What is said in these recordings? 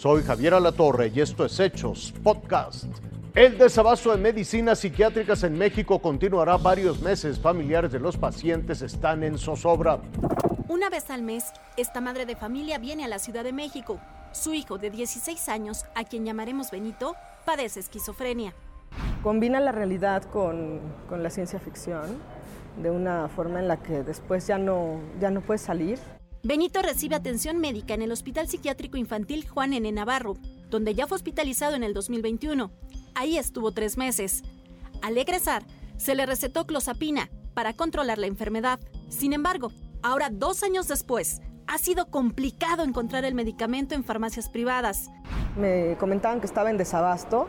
Soy Javier Alatorre y esto es Hechos Podcast. El desabasto de medicinas psiquiátricas en México continuará varios meses. Familiares de los pacientes están en zozobra. Una vez al mes, esta madre de familia viene a la Ciudad de México. Su hijo de 16 años, a quien llamaremos Benito, padece esquizofrenia. Combina la realidad con, con la ciencia ficción de una forma en la que después ya no, ya no puede salir. Benito recibe atención médica en el Hospital Psiquiátrico Infantil Juan N. Navarro, donde ya fue hospitalizado en el 2021. Ahí estuvo tres meses. Al egresar, se le recetó clozapina para controlar la enfermedad. Sin embargo, ahora dos años después, ha sido complicado encontrar el medicamento en farmacias privadas. Me comentaban que estaba en desabasto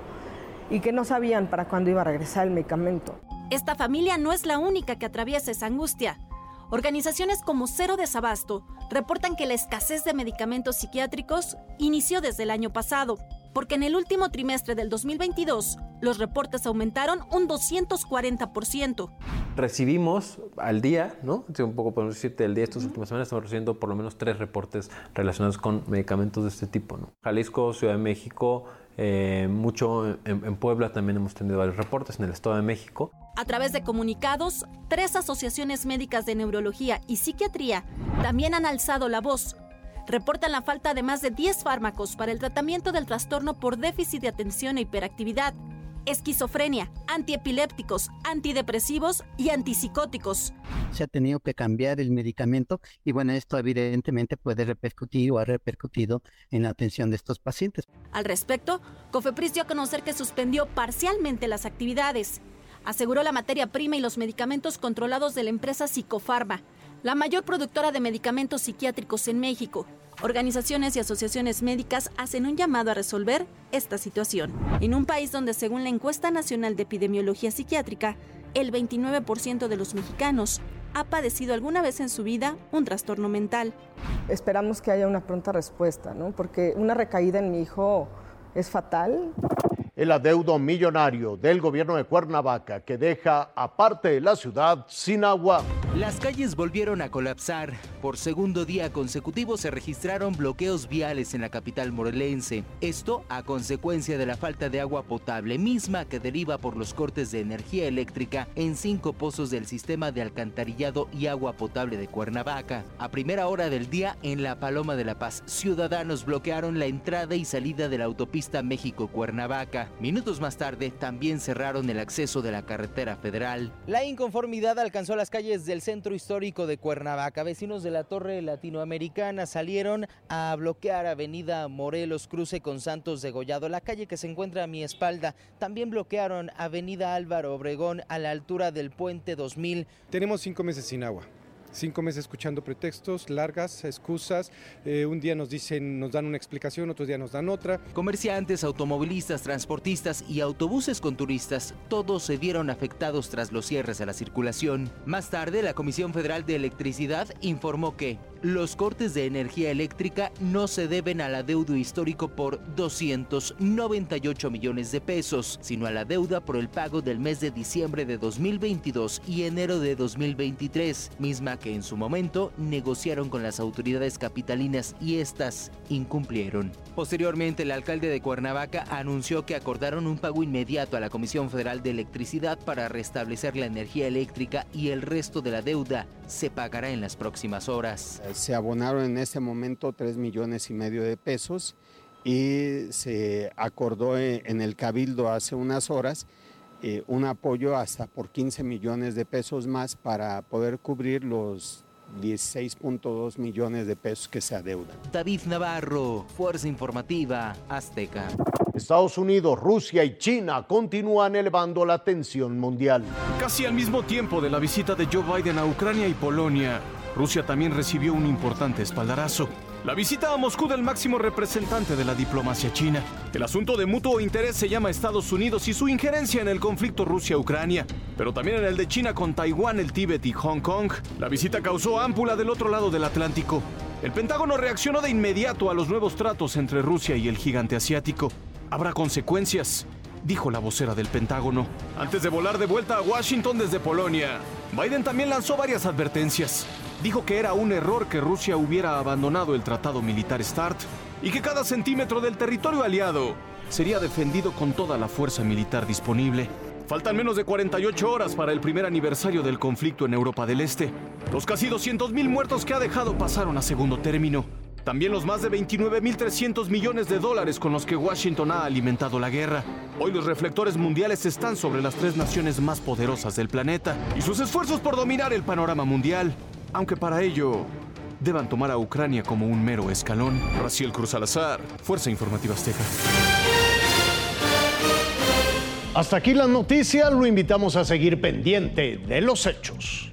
y que no sabían para cuándo iba a regresar el medicamento. Esta familia no es la única que atraviesa esa angustia. Organizaciones como Cero Desabasto reportan que la escasez de medicamentos psiquiátricos inició desde el año pasado, porque en el último trimestre del 2022 los reportes aumentaron un 240%. Recibimos al día, ¿no? Un poco podemos decirte, el día estas últimas semanas estamos recibiendo por lo menos tres reportes relacionados con medicamentos de este tipo, ¿no? Jalisco, Ciudad de México, eh, mucho en, en, Puebla también hemos tenido varios reportes, en el Estado de México. A través de comunicados, tres asociaciones médicas de neurología y psiquiatría también han alzado la voz. Reportan la falta de más de 10 fármacos para el tratamiento del trastorno por déficit de atención e hiperactividad, esquizofrenia, antiepilépticos, antidepresivos y antipsicóticos. Se ha tenido que cambiar el medicamento y bueno, esto evidentemente puede repercutir o ha repercutido en la atención de estos pacientes. Al respecto, Cofepris dio a conocer que suspendió parcialmente las actividades. Aseguró la materia prima y los medicamentos controlados de la empresa Psicofarma, la mayor productora de medicamentos psiquiátricos en México. Organizaciones y asociaciones médicas hacen un llamado a resolver esta situación. En un país donde, según la encuesta nacional de epidemiología psiquiátrica, el 29% de los mexicanos ha padecido alguna vez en su vida un trastorno mental. Esperamos que haya una pronta respuesta, ¿no? Porque una recaída en mi hijo es fatal. El adeudo millonario del gobierno de Cuernavaca que deja a parte de la ciudad sin agua. Las calles volvieron a colapsar. Por segundo día consecutivo se registraron bloqueos viales en la capital morelense. Esto a consecuencia de la falta de agua potable misma que deriva por los cortes de energía eléctrica en cinco pozos del sistema de alcantarillado y agua potable de Cuernavaca. A primera hora del día en la Paloma de la Paz, ciudadanos bloquearon la entrada y salida de la autopista México-Cuernavaca. Minutos más tarde también cerraron el acceso de la carretera federal. La inconformidad alcanzó las calles del centro histórico de Cuernavaca. Vecinos de la Torre Latinoamericana salieron a bloquear Avenida Morelos Cruce con Santos Degollado, la calle que se encuentra a mi espalda. También bloquearon Avenida Álvaro Obregón a la altura del Puente 2000. Tenemos cinco meses sin agua cinco meses escuchando pretextos, largas, excusas. Eh, un día nos dicen, nos dan una explicación, otro día nos dan otra. Comerciantes, automovilistas, transportistas y autobuses con turistas, todos se vieron afectados tras los cierres a la circulación. Más tarde, la Comisión Federal de Electricidad informó que los cortes de energía eléctrica no se deben al adeudo histórico por 298 millones de pesos, sino a la deuda por el pago del mes de diciembre de 2022 y enero de 2023, misma que en su momento negociaron con las autoridades capitalinas y estas incumplieron. Posteriormente, el alcalde de Cuernavaca anunció que acordaron un pago inmediato a la Comisión Federal de Electricidad para restablecer la energía eléctrica y el resto de la deuda se pagará en las próximas horas. Se abonaron en este momento 3 millones y medio de pesos y se acordó en el Cabildo hace unas horas eh, un apoyo hasta por 15 millones de pesos más para poder cubrir los 16.2 millones de pesos que se adeudan. David Navarro, Fuerza Informativa Azteca. Estados Unidos, Rusia y China continúan elevando la tensión mundial. Casi al mismo tiempo de la visita de Joe Biden a Ucrania y Polonia, Rusia también recibió un importante espaldarazo. La visita a Moscú del máximo representante de la diplomacia china. El asunto de mutuo interés se llama Estados Unidos y su injerencia en el conflicto Rusia-Ucrania, pero también en el de China con Taiwán, el Tíbet y Hong Kong. La visita causó ámpula del otro lado del Atlántico. El Pentágono reaccionó de inmediato a los nuevos tratos entre Rusia y el gigante asiático. Habrá consecuencias, dijo la vocera del Pentágono. Antes de volar de vuelta a Washington desde Polonia, Biden también lanzó varias advertencias. Dijo que era un error que Rusia hubiera abandonado el tratado militar START y que cada centímetro del territorio aliado sería defendido con toda la fuerza militar disponible. Faltan menos de 48 horas para el primer aniversario del conflicto en Europa del Este. Los casi 200.000 muertos que ha dejado pasaron a segundo término. También los más de 29.300 millones de dólares con los que Washington ha alimentado la guerra. Hoy los reflectores mundiales están sobre las tres naciones más poderosas del planeta y sus esfuerzos por dominar el panorama mundial, aunque para ello deban tomar a Ucrania como un mero escalón. Raciel Cruz Salazar, Fuerza Informativa Azteca. Hasta aquí la noticia, lo invitamos a seguir pendiente de los hechos.